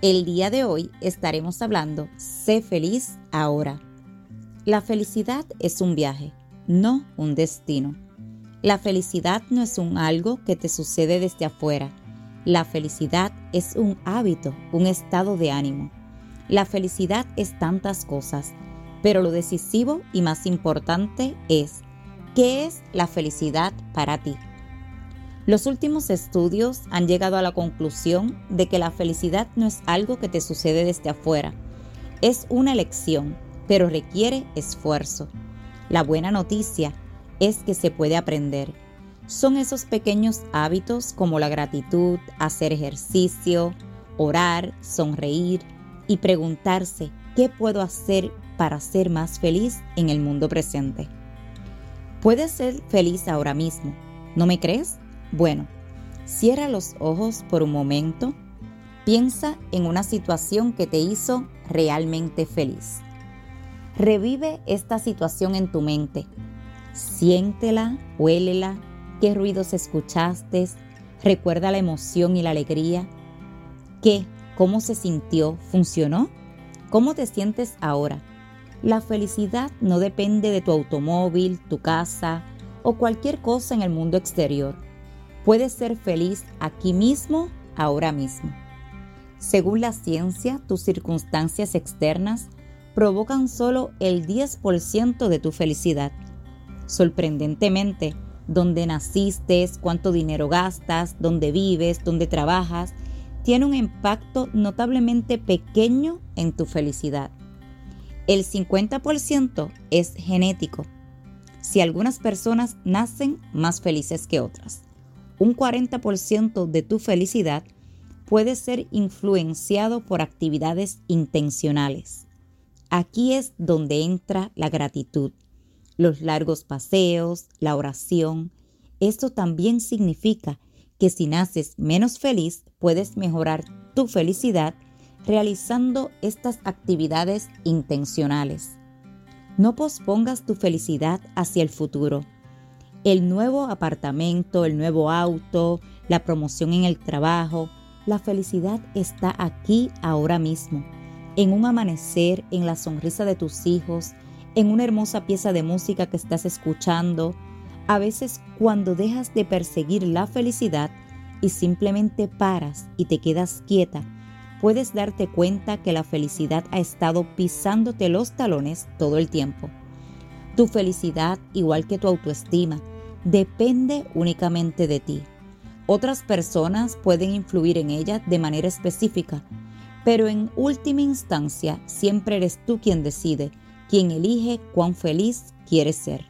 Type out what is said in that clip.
el día de hoy estaremos hablando Sé feliz ahora. La felicidad es un viaje, no un destino. La felicidad no es un algo que te sucede desde afuera. La felicidad es un hábito, un estado de ánimo. La felicidad es tantas cosas, pero lo decisivo y más importante es, ¿qué es la felicidad para ti? Los últimos estudios han llegado a la conclusión de que la felicidad no es algo que te sucede desde afuera, es una elección, pero requiere esfuerzo. La buena noticia es que se puede aprender. Son esos pequeños hábitos como la gratitud, hacer ejercicio, orar, sonreír y preguntarse qué puedo hacer para ser más feliz en el mundo presente. Puedes ser feliz ahora mismo, ¿no me crees? Bueno, cierra los ojos por un momento, piensa en una situación que te hizo realmente feliz. Revive esta situación en tu mente. Siéntela, huélela, qué ruidos escuchaste, recuerda la emoción y la alegría. ¿Qué? ¿Cómo se sintió? ¿Funcionó? ¿Cómo te sientes ahora? La felicidad no depende de tu automóvil, tu casa o cualquier cosa en el mundo exterior Puedes ser feliz aquí mismo, ahora mismo. Según la ciencia, tus circunstancias externas provocan solo el 10% de tu felicidad. Sorprendentemente, donde naciste, cuánto dinero gastas, dónde vives, dónde trabajas, tiene un impacto notablemente pequeño en tu felicidad. El 50% es genético, si algunas personas nacen más felices que otras un 40% de tu felicidad puede ser influenciado por actividades intencionales. Aquí es donde entra la gratitud, los largos paseos, la oración. Esto también significa que si naces menos feliz, puedes mejorar tu felicidad realizando estas actividades intencionales. No pospongas tu felicidad hacia el futuro el nuevo apartamento, el nuevo auto, la promoción en el trabajo. La felicidad está aquí ahora mismo, en un amanecer, en la sonrisa de tus hijos, en una hermosa pieza de música que estás escuchando. A veces cuando dejas de perseguir la felicidad y simplemente paras y te quedas quieta, puedes darte cuenta que la felicidad ha estado pisándote los talones todo el tiempo. Tu felicidad, igual que tu autoestima, depende únicamente de ti. Otras personas pueden influir en ella de manera específica, pero en última instancia siempre eres tú quien decide, quien elige cuán feliz quieres ser.